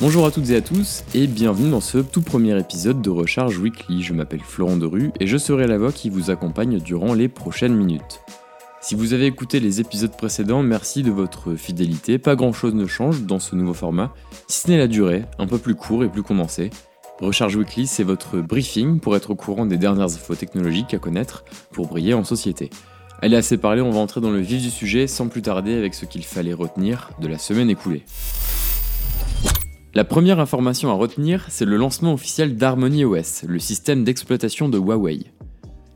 Bonjour à toutes et à tous et bienvenue dans ce tout premier épisode de Recharge Weekly. Je m'appelle Florent Derue et je serai la voix qui vous accompagne durant les prochaines minutes. Si vous avez écouté les épisodes précédents, merci de votre fidélité. Pas grand chose ne change dans ce nouveau format, si ce n'est la durée, un peu plus court et plus condensé. Recharge Weekly, c'est votre briefing pour être au courant des dernières infos technologiques à connaître pour briller en société. Allez, assez parlé, on va entrer dans le vif du sujet sans plus tarder avec ce qu'il fallait retenir de la semaine écoulée. La première information à retenir, c'est le lancement officiel d'Harmony OS, le système d'exploitation de Huawei.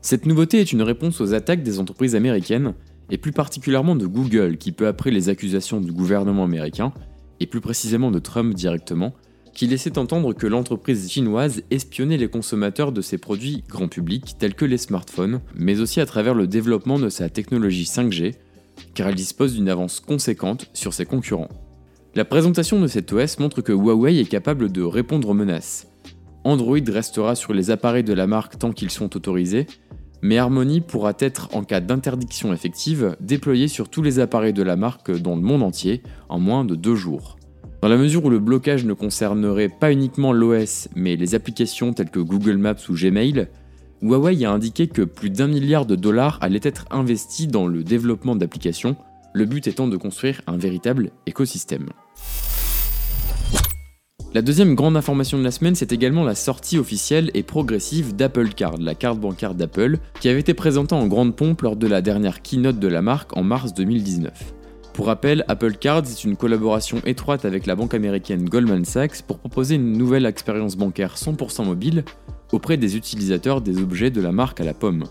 Cette nouveauté est une réponse aux attaques des entreprises américaines, et plus particulièrement de Google, qui peu après les accusations du gouvernement américain, et plus précisément de Trump directement, qui laissait entendre que l'entreprise chinoise espionnait les consommateurs de ses produits grand public tels que les smartphones, mais aussi à travers le développement de sa technologie 5G, car elle dispose d'une avance conséquente sur ses concurrents. La présentation de cet OS montre que Huawei est capable de répondre aux menaces. Android restera sur les appareils de la marque tant qu'ils sont autorisés, mais Harmony pourra être, en cas d'interdiction effective, déployé sur tous les appareils de la marque dans le monde entier en moins de deux jours. Dans la mesure où le blocage ne concernerait pas uniquement l'OS, mais les applications telles que Google Maps ou Gmail, Huawei a indiqué que plus d'un milliard de dollars allaient être investis dans le développement d'applications, le but étant de construire un véritable écosystème. La deuxième grande information de la semaine, c'est également la sortie officielle et progressive d'Apple Card, la carte bancaire d'Apple, qui avait été présentée en grande pompe lors de la dernière keynote de la marque en mars 2019. Pour rappel, Apple Card est une collaboration étroite avec la banque américaine Goldman Sachs pour proposer une nouvelle expérience bancaire 100% mobile auprès des utilisateurs des objets de la marque à la pomme.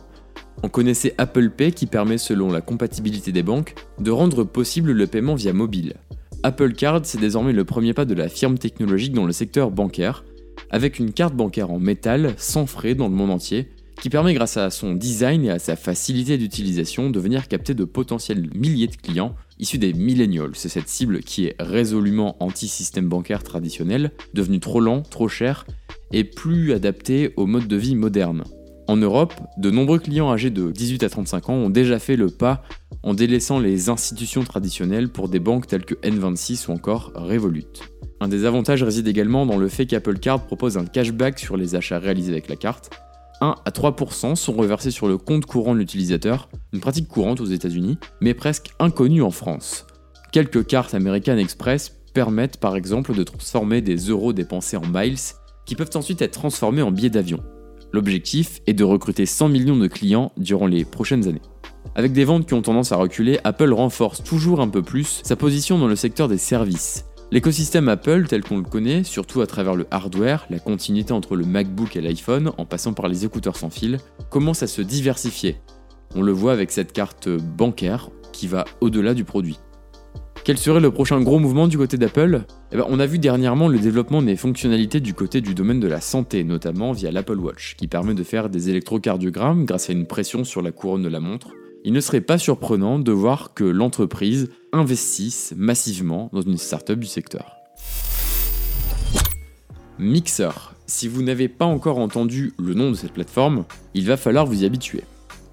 On connaissait Apple Pay qui permet, selon la compatibilité des banques, de rendre possible le paiement via mobile. Apple Card, c'est désormais le premier pas de la firme technologique dans le secteur bancaire, avec une carte bancaire en métal, sans frais dans le monde entier, qui permet grâce à son design et à sa facilité d'utilisation de venir capter de potentiels milliers de clients issus des millennials. C'est cette cible qui est résolument anti-système bancaire traditionnel, devenu trop lent, trop cher et plus adapté au mode de vie moderne. En Europe, de nombreux clients âgés de 18 à 35 ans ont déjà fait le pas en délaissant les institutions traditionnelles pour des banques telles que N26 ou encore Revolut. Un des avantages réside également dans le fait qu'Apple Card propose un cashback sur les achats réalisés avec la carte. 1 à 3% sont reversés sur le compte courant de l'utilisateur, une pratique courante aux États-Unis, mais presque inconnue en France. Quelques cartes American Express permettent par exemple de transformer des euros dépensés en miles qui peuvent ensuite être transformés en billets d'avion. L'objectif est de recruter 100 millions de clients durant les prochaines années. Avec des ventes qui ont tendance à reculer, Apple renforce toujours un peu plus sa position dans le secteur des services. L'écosystème Apple tel qu'on le connaît, surtout à travers le hardware, la continuité entre le MacBook et l'iPhone, en passant par les écouteurs sans fil, commence à se diversifier. On le voit avec cette carte bancaire qui va au-delà du produit. Quel serait le prochain gros mouvement du côté d'Apple? Eh ben, On a vu dernièrement le développement des fonctionnalités du côté du domaine de la santé, notamment via l'Apple Watch, qui permet de faire des électrocardiogrammes grâce à une pression sur la couronne de la montre, il ne serait pas surprenant de voir que l'entreprise investisse massivement dans une startup du secteur. Mixer. Si vous n'avez pas encore entendu le nom de cette plateforme, il va falloir vous y habituer.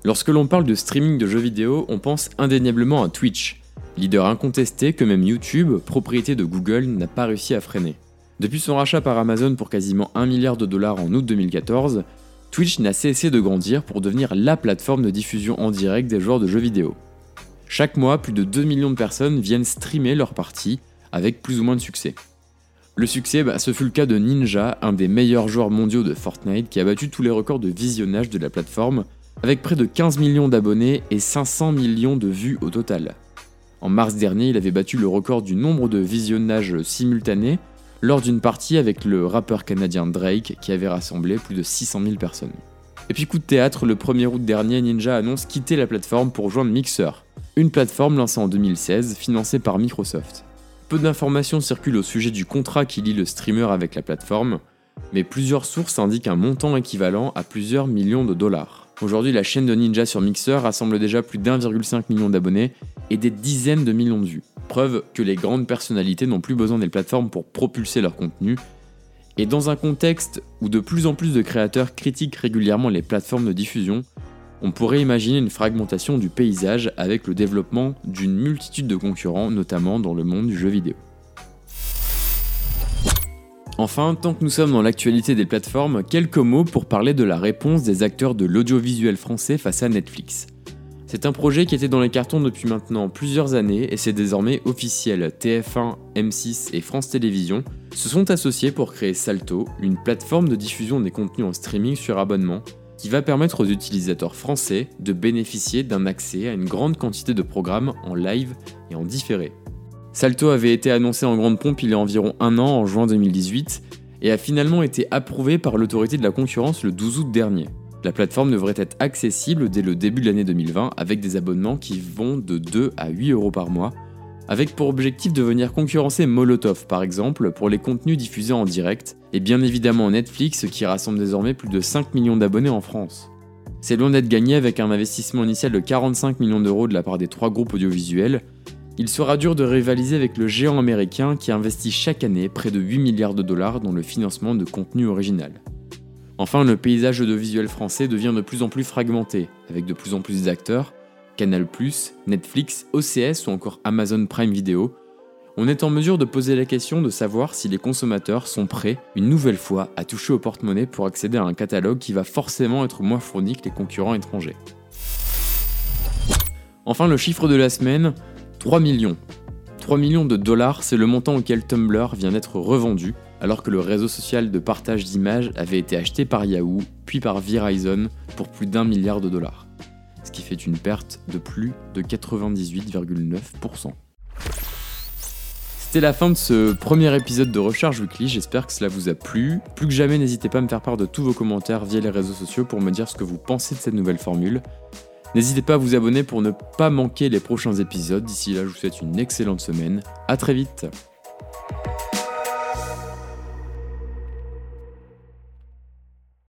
Lorsque l'on parle de streaming de jeux vidéo, on pense indéniablement à Twitch, leader incontesté que même YouTube, propriété de Google, n'a pas réussi à freiner. Depuis son rachat par Amazon pour quasiment 1 milliard de dollars en août 2014, Twitch n'a cessé de grandir pour devenir la plateforme de diffusion en direct des joueurs de jeux vidéo. Chaque mois, plus de 2 millions de personnes viennent streamer leurs parties avec plus ou moins de succès. Le succès, bah, ce fut le cas de Ninja, un des meilleurs joueurs mondiaux de Fortnite qui a battu tous les records de visionnage de la plateforme avec près de 15 millions d'abonnés et 500 millions de vues au total. En mars dernier, il avait battu le record du nombre de visionnages simultanés lors d'une partie avec le rappeur canadien Drake qui avait rassemblé plus de 600 000 personnes. Et puis coup de théâtre, le 1er août dernier, Ninja annonce quitter la plateforme pour rejoindre Mixer, une plateforme lancée en 2016 financée par Microsoft. Peu d'informations circulent au sujet du contrat qui lie le streamer avec la plateforme, mais plusieurs sources indiquent un montant équivalent à plusieurs millions de dollars. Aujourd'hui, la chaîne de Ninja sur Mixer rassemble déjà plus d'1,5 million d'abonnés et des dizaines de millions de vues. Preuve que les grandes personnalités n'ont plus besoin des plateformes pour propulser leur contenu. Et dans un contexte où de plus en plus de créateurs critiquent régulièrement les plateformes de diffusion, on pourrait imaginer une fragmentation du paysage avec le développement d'une multitude de concurrents, notamment dans le monde du jeu vidéo. Enfin, tant que nous sommes dans l'actualité des plateformes, quelques mots pour parler de la réponse des acteurs de l'audiovisuel français face à Netflix. C'est un projet qui était dans les cartons depuis maintenant plusieurs années et c'est désormais officiel. TF1, M6 et France Télévisions se sont associés pour créer Salto, une plateforme de diffusion des contenus en streaming sur abonnement qui va permettre aux utilisateurs français de bénéficier d'un accès à une grande quantité de programmes en live et en différé. Salto avait été annoncé en grande pompe il y a environ un an, en juin 2018, et a finalement été approuvé par l'autorité de la concurrence le 12 août dernier. La plateforme devrait être accessible dès le début de l'année 2020 avec des abonnements qui vont de 2 à 8 euros par mois, avec pour objectif de venir concurrencer Molotov par exemple pour les contenus diffusés en direct, et bien évidemment Netflix qui rassemble désormais plus de 5 millions d'abonnés en France. C'est loin d'être gagné avec un investissement initial de 45 millions d'euros de la part des trois groupes audiovisuels. Il sera dur de rivaliser avec le géant américain qui investit chaque année près de 8 milliards de dollars dans le financement de contenu original. Enfin, le paysage audiovisuel français devient de plus en plus fragmenté, avec de plus en plus d'acteurs, Canal+, Netflix, OCS ou encore Amazon Prime Video. On est en mesure de poser la question de savoir si les consommateurs sont prêts, une nouvelle fois, à toucher au porte-monnaie pour accéder à un catalogue qui va forcément être moins fourni que les concurrents étrangers. Enfin, le chiffre de la semaine, 3 millions. 3 millions de dollars, c'est le montant auquel Tumblr vient d'être revendu, alors que le réseau social de partage d'images avait été acheté par Yahoo, puis par Verizon pour plus d'un milliard de dollars, ce qui fait une perte de plus de 98,9%. C'était la fin de ce premier épisode de Recharge Weekly, j'espère que cela vous a plu. Plus que jamais, n'hésitez pas à me faire part de tous vos commentaires via les réseaux sociaux pour me dire ce que vous pensez de cette nouvelle formule. N'hésitez pas à vous abonner pour ne pas manquer les prochains épisodes. D'ici là, je vous souhaite une excellente semaine. A très vite